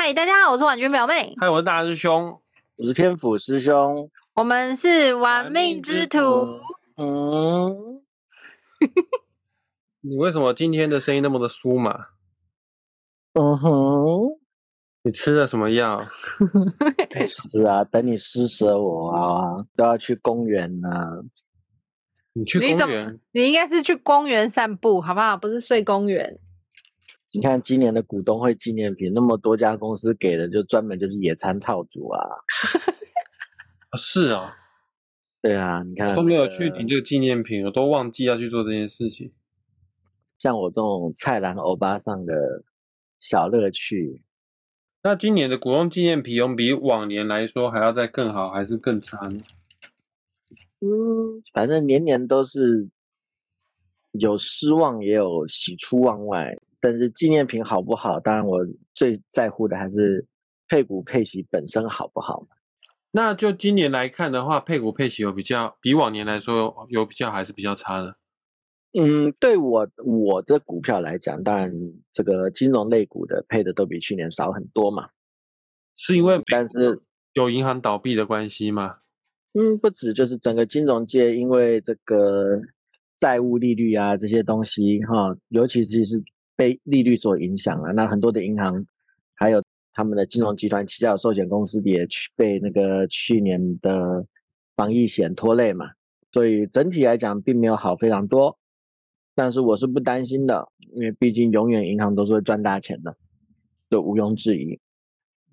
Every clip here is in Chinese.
嗨，大家好，我是婉君表妹，嗨，我是大师兄，我是天府师兄。我们是玩命之徒。嗯，你为什么今天的声音那么的酥麻？嗯哼，你吃了什么药？是啊，等你施舍我啊，都要去公园呢、你去你怎么公园？你应该是去公园散步，好不好？不是睡公园。你看今年的股东会纪念品，那么多家公司给的，就专门就是野餐套组啊。啊是啊，对啊，你看都没有去领这个纪念品，我都忘记要去做这件事情。像我这种菜篮欧巴上的小乐趣，那今年的股东纪念品有比往年来说还要再更好，还是更差呢？嗯，反正年年都是有失望，也有喜出望外。但是纪念品好不好，当然我最在乎的还是配股配息本身好不好嘛。那就今年来看的话，配股配息有比较，比往年来说有比较还是比较差的。嗯，对我我的股票来讲，当然这个金融类股的配的都比去年少很多嘛。是因为但是有银行倒闭的关系吗？嗯，不止，就是整个金融界因为这个债务利率啊这些东西哈，尤其是是被利率所影响了。那很多的银行还有他们的金融集团旗下的寿险公司也去被那个去年的防疫险拖累嘛，所以整体来讲并没有好非常多。但是我是不担心的，因为毕竟永远银行都是会赚大钱的，这毋庸置疑。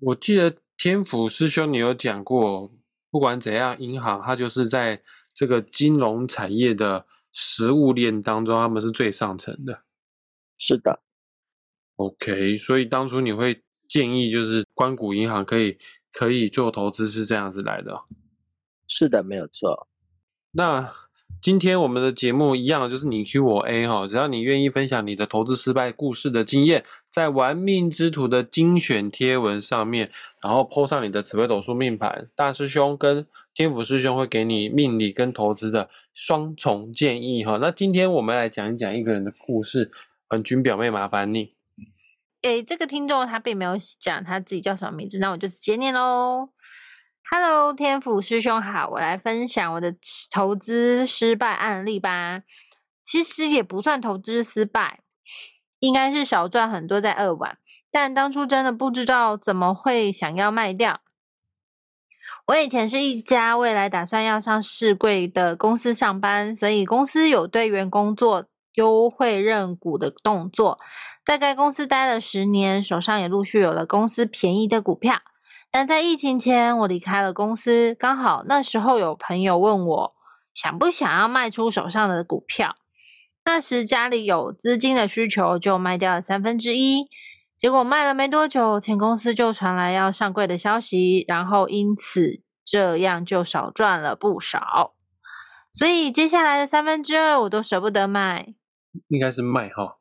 我记得天府师兄你有讲过，不管怎样，银行它就是在这个金融产业的食物链当中，他们是最上层的。是的，OK，所以当初你会建议就是关谷银行可以可以做投资是这样子来的哦。是的，没有错。那今天我们的节目一样，就是你 Q 我 A 哈，只要你愿意分享你的投资失败故事的经验，在玩命之徒的精选贴文上面，然后 po 上你的紫微斗数命盘，大师兄跟天府师兄会给你命理跟投资的双重建议哈。那今天我们来讲一讲一个人的故事，文君表妹麻烦你。诶，这个听众他并没有讲他自己叫什么名字，那我就直接念喽。Hello，天府师兄好，我来分享我的投资失败案例吧。其实也不算投资失败，应该是少赚很多在二晚，但当初真的不知道怎么会想要卖掉。我以前是一家未来打算要上市柜的公司上班，所以公司有对员工做优惠认股的动作。在该公司待了十年，手上也陆续有了公司便宜的股票。但在疫情前，我离开了公司，刚好那时候有朋友问我想不想要卖出手上的股票。那时家里有资金的需求，就卖掉了三分之一。结果卖了没多久，前公司就传来要上柜的消息，然后因此这样就少赚了不少。所以接下来的三分之二我都舍不得卖，应该是卖哈，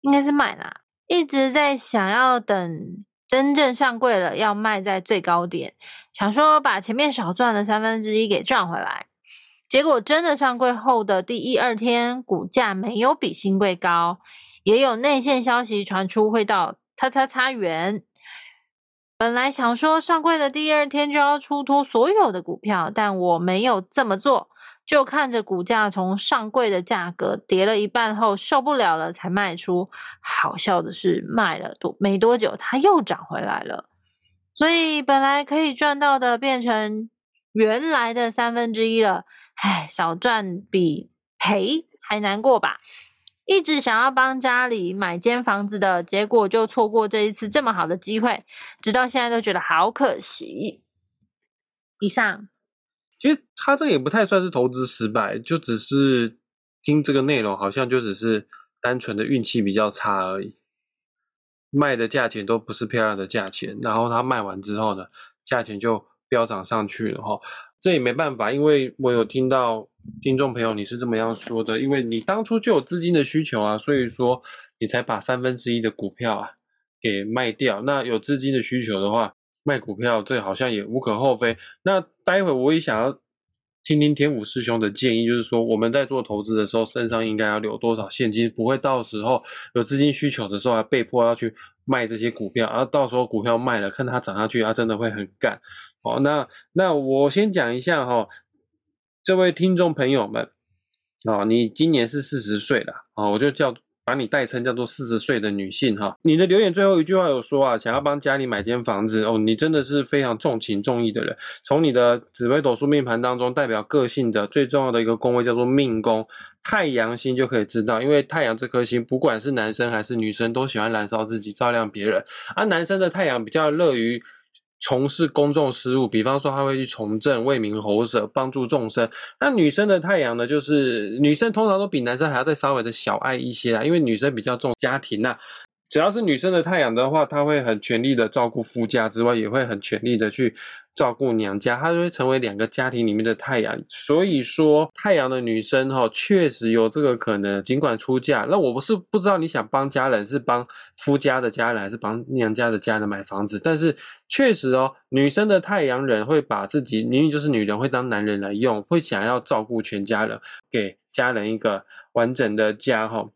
应该是卖啦，一直在想要等真正上柜了，要卖在最高点，想说把前面少赚的三分之一给赚回来。结果真的上柜后的第一二天，股价没有比新贵高，也有内线消息传出会到叉叉叉元。本来想说上柜的第二天就要出脱所有的股票，但我没有这么做。就看着股价从上柜的价格跌了一半后受不了了才卖出。好笑的是，卖了多没多久，它又涨回来了。所以本来可以赚到的变成原来的三分之一了。唉，少赚比赔还难过吧？一直想要帮家里买间房子的结果，就错过这一次这么好的机会，直到现在都觉得好可惜。以上。其实他这个也不太算是投资失败，就只是听这个内容，好像就只是单纯的运气比较差而已。卖的价钱都不是漂亮的价钱，然后他卖完之后呢，价钱就飙涨上去了哈。这也没办法，因为我有听到听众朋友你是这么样说的，因为你当初就有资金的需求啊，所以说你才把三分之一的股票啊给卖掉。那有资金的需求的话，卖股票这好像也无可厚非。那待会我也想要听听天武师兄的建议，就是说我们在做投资的时候，身上应该要留多少现金，不会到时候有资金需求的时候还被迫要去卖这些股票，然后到时候股票卖了，看它涨上去，它真的会很干。哦，那那我先讲一下哈，这位听众朋友们，哦，你今年是四十岁了，哦，我就叫。把你代称叫做四十岁的女性哈，你的留言最后一句话有说啊，想要帮家里买间房子哦，你真的是非常重情重义的人。从你的紫微斗数命盘当中，代表个性的最重要的一个宫位叫做命宫，太阳星就可以知道，因为太阳这颗星，不管是男生还是女生，都喜欢燃烧自己，照亮别人。而男生的太阳比较乐于。从事公众事务，比方说他会去从政、为民喉舌、帮助众生。那女生的太阳呢？就是女生通常都比男生还要再稍微的小爱一些啦，因为女生比较重家庭呐。只要是女生的太阳的话，她会很全力的照顾夫家之外，也会很全力的去。照顾娘家，她就会成为两个家庭里面的太阳。所以说，太阳的女生哈，确实有这个可能。尽管出嫁，那我不是不知道你想帮家人，是帮夫家的家人，还是帮娘家的家人买房子。但是确实哦，女生的太阳人会把自己明明就是女人，会当男人来用，会想要照顾全家人，给家人一个完整的家哈。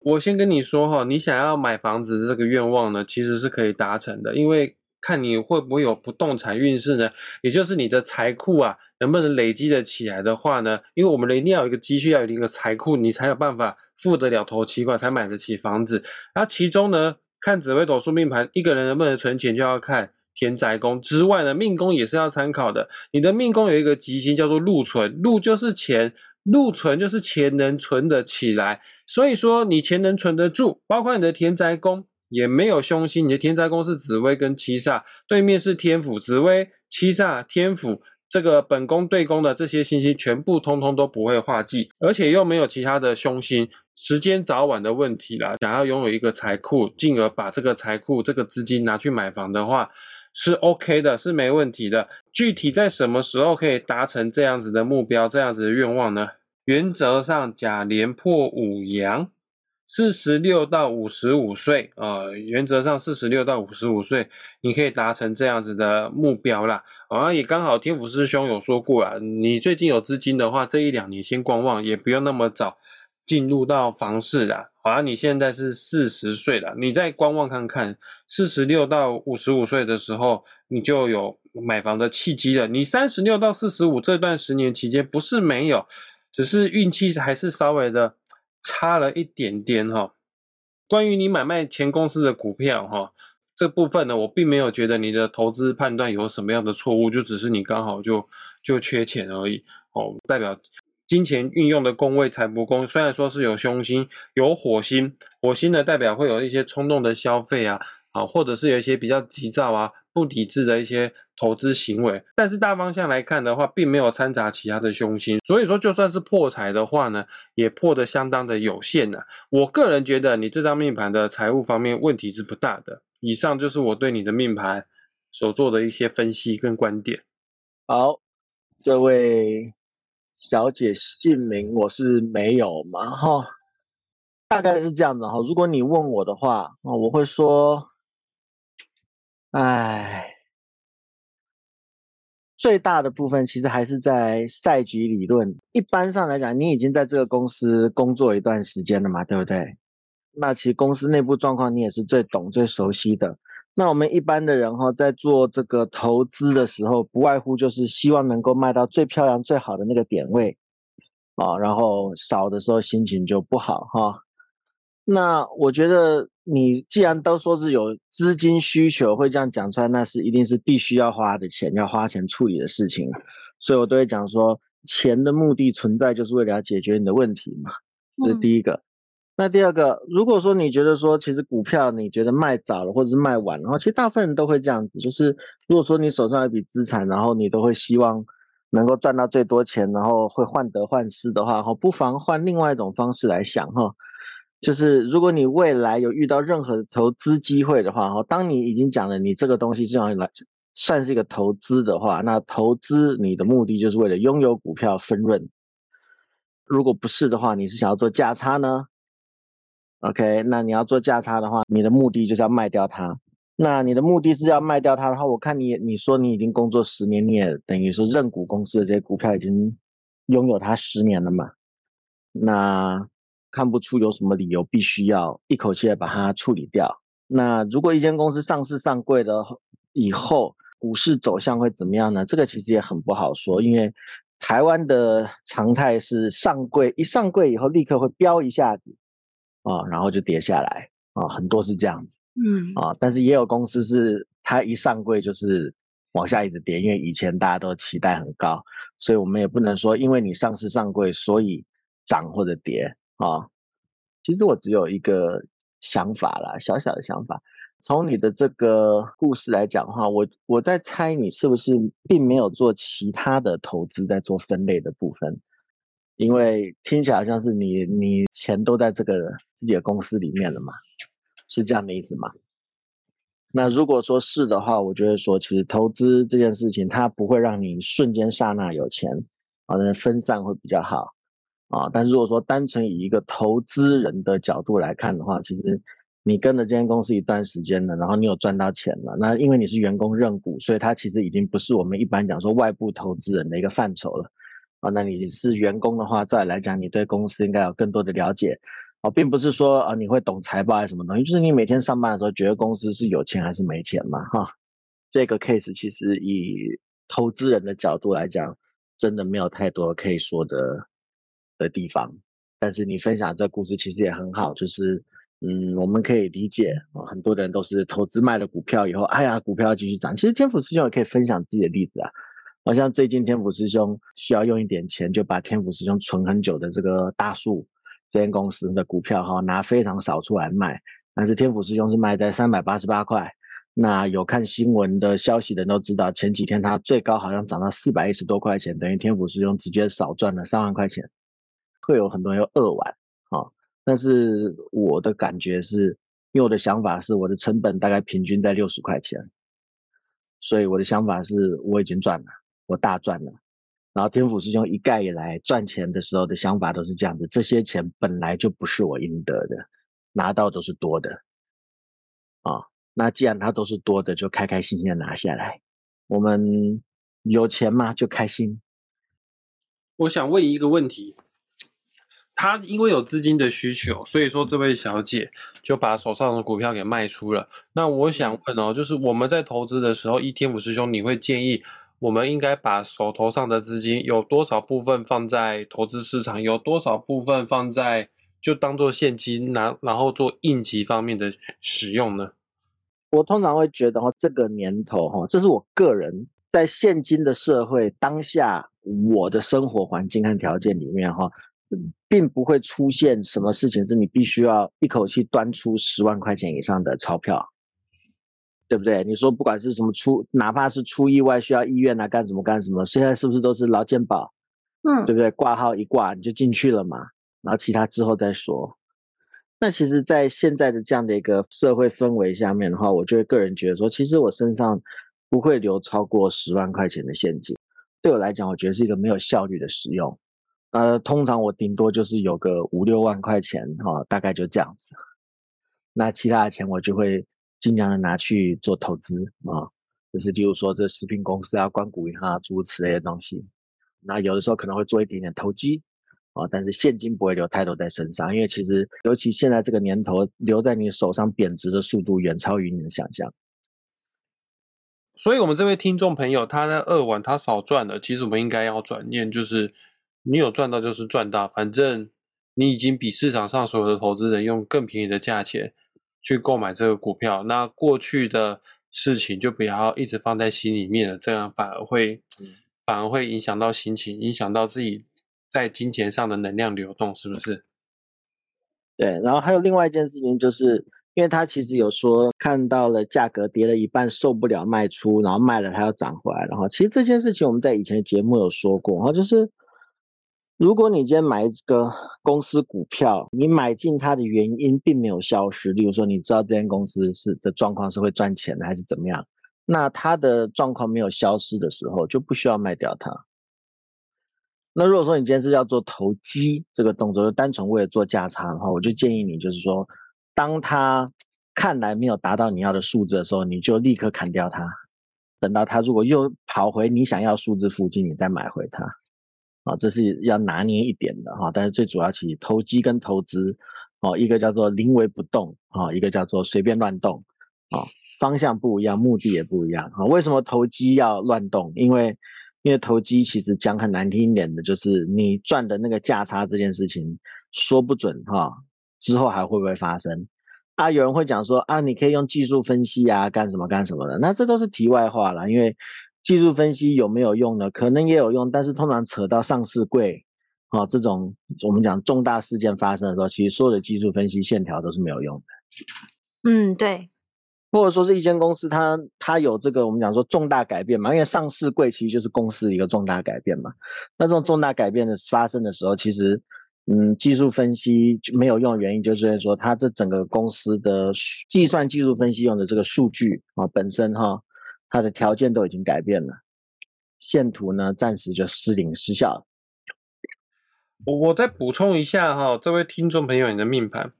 我先跟你说哈，你想要买房子这个愿望呢，其实是可以达成的，因为。看你会不会有不动产运势呢？也就是你的财库啊，能不能累积的起来的话呢？因为我们一定要有一个积蓄，要有一个财库，你才有办法付得了头期款，才买得起房子。那其中呢，看紫微斗数命盘，一个人能不能存钱，就要看田宅宫之外呢，命宫也是要参考的。你的命宫有一个吉星叫做禄存，禄就是钱，禄存就是钱能存得起来。所以说你钱能存得住，包括你的田宅宫。也没有凶星，你的天灾宫是紫薇跟七煞，对面是天府，紫薇、七煞、天府，这个本宫对宫的这些信息全部通通都不会化忌，而且又没有其他的凶星，时间早晚的问题啦。想要拥有一个财库，进而把这个财库、这个资金拿去买房的话，是 OK 的，是没问题的。具体在什么时候可以达成这样子的目标、这样子的愿望呢？原则上，甲连破五阳。四十六到五十五岁啊，原则上四十六到五十五岁，你可以达成这样子的目标啦。啊，也刚好天府师兄有说过了，你最近有资金的话，这一两年先观望，也不用那么早进入到房市啦。好像你现在是四十岁了，你再观望看看，四十六到五十五岁的时候，你就有买房的契机了。你三十六到四十五这段十年期间，不是没有，只是运气还是稍微的。差了一点点哈，关于你买卖前公司的股票哈，这部分呢，我并没有觉得你的投资判断有什么样的错误，就只是你刚好就就缺钱而已哦。代表金钱运用的宫位财帛宫，虽然说是有凶星有火星，火星呢代表会有一些冲动的消费啊，啊，或者是有一些比较急躁啊。不理智的一些投资行为，但是大方向来看的话，并没有掺杂其他的凶星，所以说就算是破财的话呢，也破的相当的有限呢。我个人觉得你这张命盘的财务方面问题是不大的。以上就是我对你的命盘所做的一些分析跟观点。好，这位小姐姓名我是没有嘛哈，大概是这样的哈。如果你问我的话啊，我会说。唉，最大的部分其实还是在赛局理论。一般上来讲，你已经在这个公司工作一段时间了嘛，对不对？那其实公司内部状况你也是最懂、最熟悉的。那我们一般的人哈，在做这个投资的时候，不外乎就是希望能够卖到最漂亮、最好的那个点位啊，然后少的时候心情就不好哈。那我觉得。你既然都说是有资金需求，会这样讲出来，那是一定是必须要花的钱，要花钱处理的事情。所以我都会讲说，钱的目的存在就是为了要解决你的问题嘛，这是第一个。那第二个，如果说你觉得说，其实股票你觉得卖早了或者是卖晚了，其实大部分人都会这样子，就是如果说你手上有一笔资产，然后你都会希望能够赚到最多钱，然后会患得患失的话，哈，不妨换另外一种方式来想，哈。就是如果你未来有遇到任何投资机会的话，哈，当你已经讲了你这个东西这样来算是一个投资的话，那投资你的目的就是为了拥有股票分润。如果不是的话，你是想要做价差呢？OK，那你要做价差的话，你的目的就是要卖掉它。那你的目的是要卖掉它的话，我看你你说你已经工作十年，你也等于说认股公司的这些股票已经拥有它十年了嘛？那。看不出有什么理由必须要一口气把它处理掉。那如果一间公司上市上柜的以后，股市走向会怎么样呢？这个其实也很不好说，因为台湾的常态是上柜一上柜以后立刻会飙一下子啊，然后就跌下来啊，很多是这样子，嗯啊，但是也有公司是它一上柜就是往下一直跌，因为以前大家都期待很高，所以我们也不能说因为你上市上柜所以涨或者跌啊。其实我只有一个想法啦，小小的想法。从你的这个故事来讲的话，我我在猜你是不是并没有做其他的投资，在做分类的部分，因为听起来像是你你钱都在这个自己的公司里面了嘛，是这样的意思吗？那如果说是的话，我觉得说其实投资这件事情，它不会让你瞬间刹那有钱，啊，那分散会比较好，啊，但是如果说单纯以一个投资人的角度来看的话，其实。你跟了这间公司一段时间了，然后你有赚到钱了，那因为你是员工认股，所以它其实已经不是我们一般讲说外部投资人的一个范畴了啊。那你是员工的话，再来讲，你对公司应该有更多的了解啊，并不是说啊你会懂财报还是什么东西，就是你每天上班的时候觉得公司是有钱还是没钱嘛哈。这个 case 其实以投资人的角度来讲，真的没有太多可以说的的地方。但是你分享这故事其实也很好，就是。嗯，我们可以理解啊，很多人都是投资卖了股票以后，哎呀，股票继续涨。其实天府师兄也可以分享自己的例子啊，好像最近天府师兄需要用一点钱，就把天府师兄存很久的这个大树这间公司的股票哈，拿非常少出来卖，但是天府师兄是卖在三百八十八块。那有看新闻的消息的人都知道，前几天它最高好像涨到四百一十多块钱，等于天府师兄直接少赚了三万块钱，会有很多人又扼腕啊。但是我的感觉是，因为我的想法是，我的成本大概平均在六十块钱，所以我的想法是，我已经赚了，我大赚了。然后天府师兄一概以来赚钱的时候的想法都是这样子，这些钱本来就不是我应得的，拿到都是多的，啊，那既然它都是多的，就开开心心的拿下来。我们有钱嘛，就开心。我想问一个问题。他因为有资金的需求，所以说这位小姐就把手上的股票给卖出了。那我想问哦，就是我们在投资的时候，一天五师兄，你会建议我们应该把手头上的资金有多少部分放在投资市场，有多少部分放在就当做现金拿，然后做应急方面的使用呢？我通常会觉得哈，这个年头哈，这是我个人在现今的社会当下我的生活环境和条件里面哈。并不会出现什么事情是你必须要一口气端出十万块钱以上的钞票，对不对？你说不管是什么出，哪怕是出意外需要医院啊，干什么干什么，现在是不是都是劳健保？嗯，对不对？挂号一挂你就进去了嘛，然后其他之后再说。那其实，在现在的这样的一个社会氛围下面的话，我就会个人觉得说，其实我身上不会留超过十万块钱的现金，对我来讲，我觉得是一个没有效率的使用。呃，通常我顶多就是有个五六万块钱哈，大概就这样子。那其他的钱我就会尽量的拿去做投资啊，就是例如说这食品公司啊、关谷银行啊诸如此类的东西。那有的时候可能会做一点点投机啊，但是现金不会留太多在身上，因为其实尤其现在这个年头，留在你手上贬值的速度远超于你的想象。所以，我们这位听众朋友，他在二晚他少赚了，其实我们应该要转念，就是。你有赚到就是赚到，反正你已经比市场上所有的投资人用更便宜的价钱去购买这个股票，那过去的事情就不要一直放在心里面了，这样反而会反而会影响到心情，影响到自己在金钱上的能量流动，是不是？对，然后还有另外一件事情，就是因为他其实有说看到了价格跌了一半受不了卖出，然后卖了还要涨回来，然后其实这件事情我们在以前的节目有说过，然后就是。如果你今天买一个公司股票，你买进它的原因并没有消失，例如说你知道这间公司是的状况是会赚钱的还是怎么样，那它的状况没有消失的时候，就不需要卖掉它。那如果说你今天是要做投机这个动作，就单纯为了做价差的话，我就建议你就是说，当它看来没有达到你要的数字的时候，你就立刻砍掉它，等到它如果又跑回你想要数字附近，你再买回它。啊，这是要拿捏一点的哈，但是最主要其实投机跟投资哦，一个叫做临危不动，哦，一个叫做随便乱动，哦，方向不一样，目的也不一样。啊，为什么投机要乱动？因为因为投机其实讲很难听一点的，就是你赚的那个价差这件事情说不准哈，之后还会不会发生？啊，有人会讲说啊，你可以用技术分析啊，干什么干什么的，那这都是题外话了。因为技术分析有没有用呢？可能也有用，但是通常扯到上市柜啊这种我们讲重大事件发生的时候，其实所有的技术分析线条都是没有用的。嗯，对。或者说是一间公司，它它有这个我们讲说重大改变嘛，因为上市柜其实就是公司一个重大改变嘛。那这种重大改变的发生的时候，其实。嗯，技术分析就没有用的原因，就是说它这整个公司的计算技术分析用的这个数据啊，本身哈，它的条件都已经改变了，线图呢暂时就失灵失效了。我再补充一下哈，这位听众朋友，你的命盘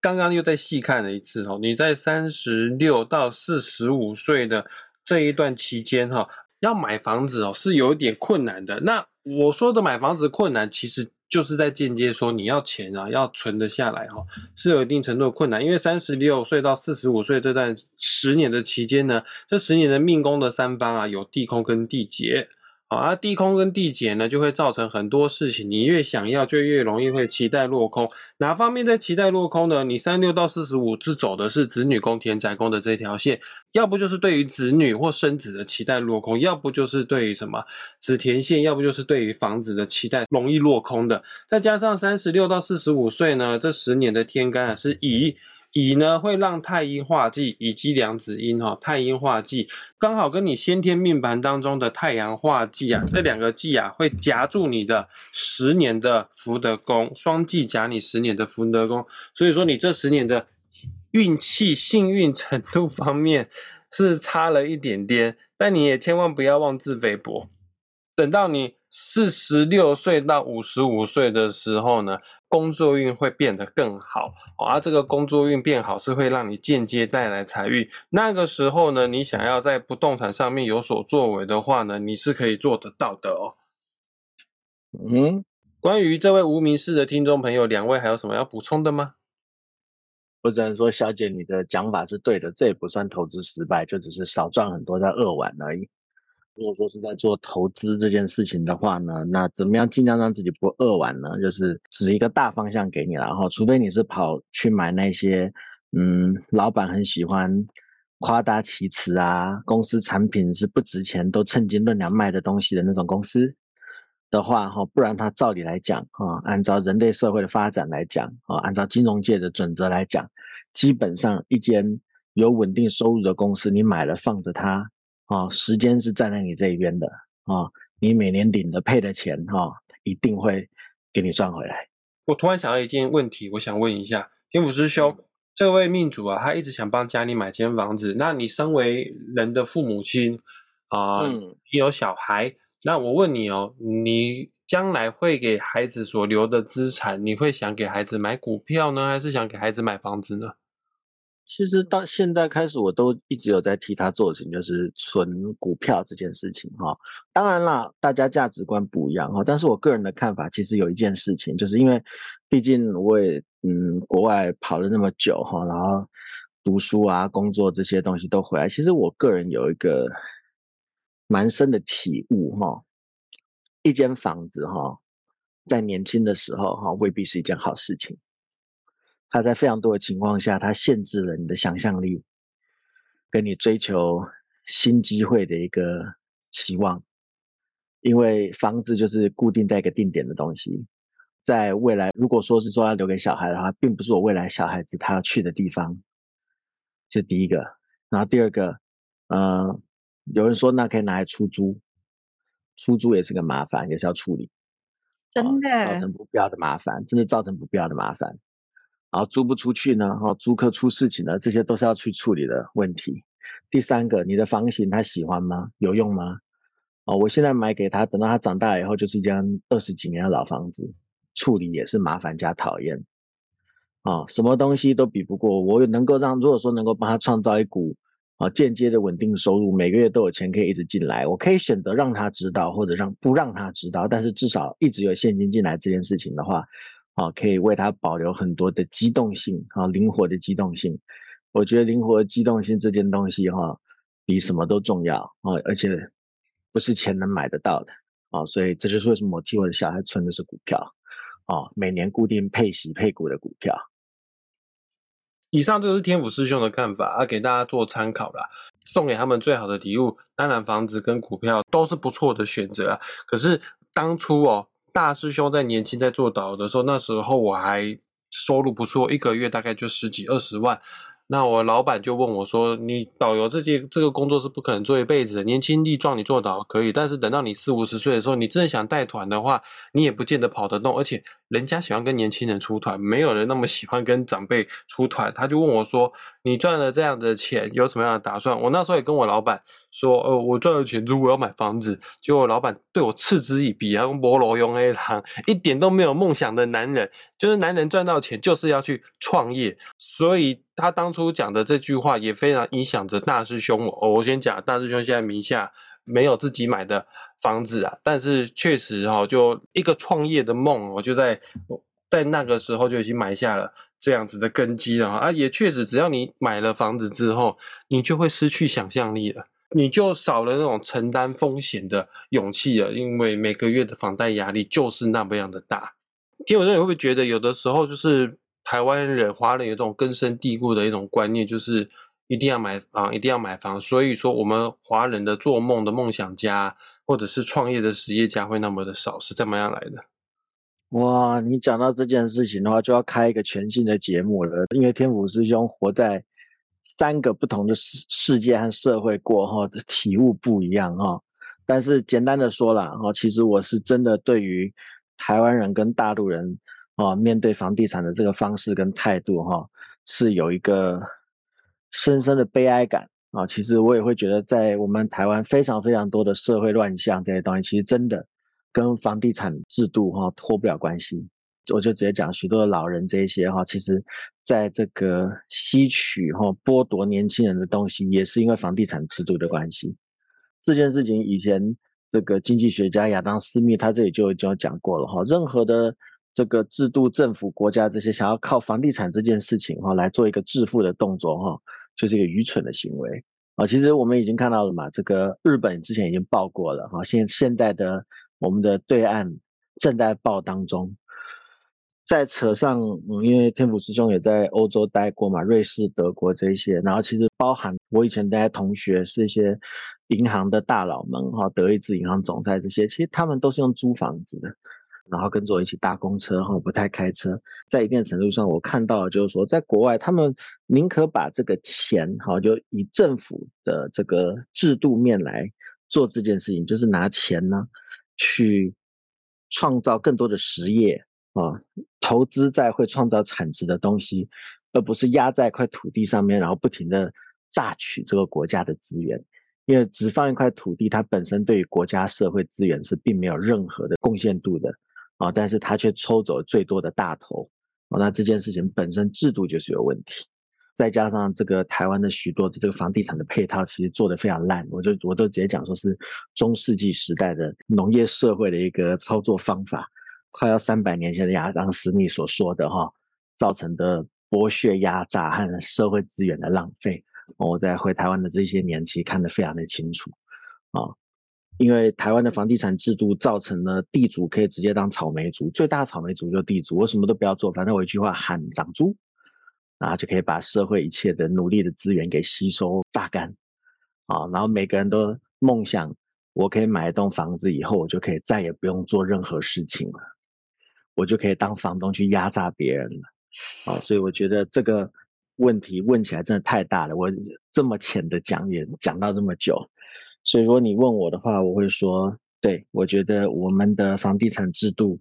刚刚又再细看了一次哦，你在三十六到四十五岁的这一段期间哈，要买房子哦是有一点困难的。那我说的买房子困难，其实。就是在间接说你要钱啊，要存得下来哈，是有一定程度的困难。因为三十六岁到四十五岁这段十年的期间呢，这十年的命宫的三方啊，有地空跟地劫。而地空跟地减呢，就会造成很多事情，你越想要就越容易会期待落空。哪方面在期待落空呢？你三六到四十五是走的是子女宫、田宅宫的这条线，要不就是对于子女或生子的期待落空，要不就是对于什么子田线，要不就是对于房子的期待容易落空的。再加上三十六到四十五岁呢，这十年的天干啊是以。乙呢会让太阴化忌，乙基两子阴哈，太阴化忌刚好跟你先天命盘当中的太阳化忌啊，这两个忌啊会夹住你的十年的福德宫，双忌夹你十年的福德宫，所以说你这十年的运气幸运程度方面是差了一点点，但你也千万不要妄自菲薄，等到你。四十六岁到五十五岁的时候呢，工作运会变得更好，而这个工作运变好是会让你间接带来财运。那个时候呢，你想要在不动产上面有所作为的话呢，你是可以做得到的哦。嗯，关于这位无名氏的听众朋友，两位还有什么要补充的吗？我只能说，小姐你的讲法是对的，这也不算投资失败，就只是少赚很多在扼腕而已。如果说是在做投资这件事情的话呢，那怎么样尽量让自己不饿完呢？就是指一个大方向给你，然后除非你是跑去买那些，嗯，老板很喜欢夸大其词啊，公司产品是不值钱都称斤论两卖的东西的那种公司的话，哈，不然它照理来讲，啊，按照人类社会的发展来讲，啊，按照金融界的准则来讲，基本上一间有稳定收入的公司，你买了放着它。啊，时间是站在你这一边的啊！你每年领的配的钱哈，一定会给你赚回来。我突然想到一件问题，我想问一下天府师兄，这位命主啊，他一直想帮家里买间房子。那你身为人的父母亲啊，你有小孩，那我问你哦，你将来会给孩子所留的资产，你会想给孩子买股票呢，还是想给孩子买房子呢？其实到现在开始，我都一直有在替他做事情，就是存股票这件事情哈。当然啦，大家价值观不一样哈，但是我个人的看法，其实有一件事情，就是因为毕竟我也嗯国外跑了那么久哈，然后读书啊、工作这些东西都回来，其实我个人有一个蛮深的体悟哈，一间房子哈，在年轻的时候哈，未必是一件好事情。它在非常多的情况下，它限制了你的想象力，跟你追求新机会的一个期望。因为房子就是固定在一个定点的东西，在未来如果说是说要留给小孩的话，并不是我未来小孩子他要去的地方。这第一个，然后第二个，呃，有人说那可以拿来出租，出租也是个麻烦，也是要处理，真的造成不必要的麻烦，真的造成不必要的麻烦。然后租不出去呢？哈，租客出事情了，这些都是要去处理的问题。第三个，你的房型他喜欢吗？有用吗？哦，我现在买给他，等到他长大以后，就是一间二十几年的老房子，处理也是麻烦加讨厌。啊，什么东西都比不过我能够让，如果说能够帮他创造一股啊间接的稳定收入，每个月都有钱可以一直进来，我可以选择让他知道，或者让不让他知道，但是至少一直有现金进来这件事情的话。啊，可以为它保留很多的机动性啊，灵活的机动性。我觉得灵活机动性这件东西哈，比什么都重要啊，而且不是钱能买得到的啊，所以这就是为什么我替我的小孩存的是股票啊，每年固定配息配股的股票。以上就是天府师兄的看法，啊，给大家做参考啦。送给他们最好的礼物，当然房子跟股票都是不错的选择啊。可是当初哦，大师兄在年轻在做导游的时候，那时候我还收入不错，一个月大概就十几二十万。那我老板就问我说：“你导游这件这个工作是不可能做一辈子的，年轻力壮，你做导可以，但是等到你四五十岁的时候，你真的想带团的话，你也不见得跑得动，而且人家喜欢跟年轻人出团，没有人那么喜欢跟长辈出团。”他就问我说：“你赚了这样的钱，有什么样的打算？”我那时候也跟我老板说：“呃，我赚了钱，如果要买房子。”结果老板对我嗤之以鼻，啊，菠萝用 A 郎，一点都没有梦想的男人，就是男人赚到钱就是要去创业，所以。他当初讲的这句话也非常影响着大师兄哦。我先讲，大师兄现在名下没有自己买的房子啊，但是确实哈，就一个创业的梦，我就在在那个时候就已经埋下了这样子的根基了啊。也确实，只要你买了房子之后，你就会失去想象力了，你就少了那种承担风险的勇气了，因为每个月的房贷压力就是那么样的大。听我这，你会不会觉得有的时候就是？台湾人、华人有这种根深蒂固的一种观念，就是一定要买房，一定要买房。所以说，我们华人的做梦的梦想家，或者是创业的实业家会那么的少，是这么样来的？哇，你讲到这件事情的话，就要开一个全新的节目了。因为天府师兄活在三个不同的世世界和社会过后，的体悟不一样哈。但是简单的说了哈，其实我是真的对于台湾人跟大陆人。啊，面对房地产的这个方式跟态度，哈，是有一个深深的悲哀感啊。其实我也会觉得，在我们台湾非常非常多的社会乱象这些东西，其实真的跟房地产制度哈脱不了关系。我就直接讲，许多的老人这些哈，其实在这个吸取哈剥夺年轻人的东西，也是因为房地产制度的关系。这件事情以前这个经济学家亚当斯密他这里就就讲过了哈，任何的。这个制度、政府、国家这些想要靠房地产这件事情哈来做一个致富的动作哈，就是一个愚蠢的行为啊。其实我们已经看到了嘛，这个日本之前已经报过了哈，现现在的我们的对岸正在报当中。再扯上，嗯，因为天府师兄也在欧洲待过嘛，瑞士、德国这些，然后其实包含我以前待同学是一些银行的大佬们哈，德意志银行总裁这些，其实他们都是用租房子的。然后跟着我一起搭公车哈，不太开车。在一定程度上，我看到就是说，在国外，他们宁可把这个钱哈，就以政府的这个制度面来做这件事情，就是拿钱呢去创造更多的实业啊，投资在会创造产值的东西，而不是压在一块土地上面，然后不停的榨取这个国家的资源。因为只放一块土地，它本身对于国家社会资源是并没有任何的贡献度的。啊，但是它却抽走最多的大头，啊，那这件事情本身制度就是有问题，再加上这个台湾的许多的这个房地产的配套其实做的非常烂，我就我都直接讲说是中世纪时代的农业社会的一个操作方法，快要三百年前的亚当斯密所说的哈，造成的剥削压榨和社会资源的浪费，我在回台湾的这些年其实看得非常的清楚，啊。因为台湾的房地产制度造成了地主可以直接当草莓族，最大的草莓族就是地主，我什么都不要做，反正我一句话喊涨租，然后就可以把社会一切的努力的资源给吸收榨干，啊，然后每个人都梦想，我可以买一栋房子以后，我就可以再也不用做任何事情了，我就可以当房东去压榨别人了，啊，所以我觉得这个问题问起来真的太大了，我这么浅的讲也讲到这么久。所以说你问我的话，我会说，对我觉得我们的房地产制度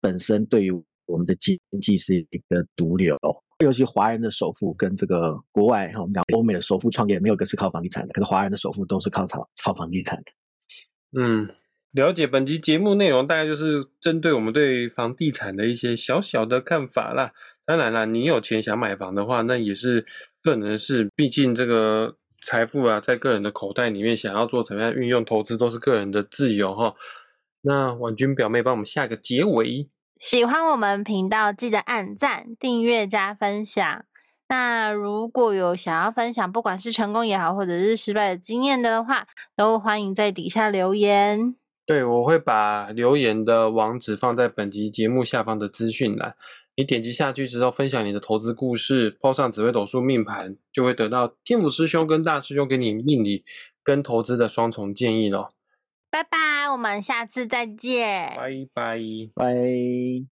本身对于我们的经济是一个毒瘤，尤其华人的首富跟这个国外哈，我们讲欧美的首富创业没有一个是靠房地产的，可是华人的首富都是靠炒炒房地产的。嗯，了解本集节目内容大概就是针对我们对房地产的一些小小的看法啦。当然了，你有钱想买房的话，那也是个人的事，毕竟这个。财富啊，在个人的口袋里面，想要做怎么样运用投资，都是个人的自由哈。那婉君表妹帮我们下个结尾。喜欢我们频道，记得按赞、订阅、加分享。那如果有想要分享，不管是成功也好，或者是失败的经验的话，都欢迎在底下留言。对，我会把留言的网址放在本集节目下方的资讯栏。你点击下去之后，分享你的投资故事，抛上紫微斗数命盘，就会得到天府师兄跟大师兄给你命理跟投资的双重建议咯。拜拜，我们下次再见。拜拜。拜。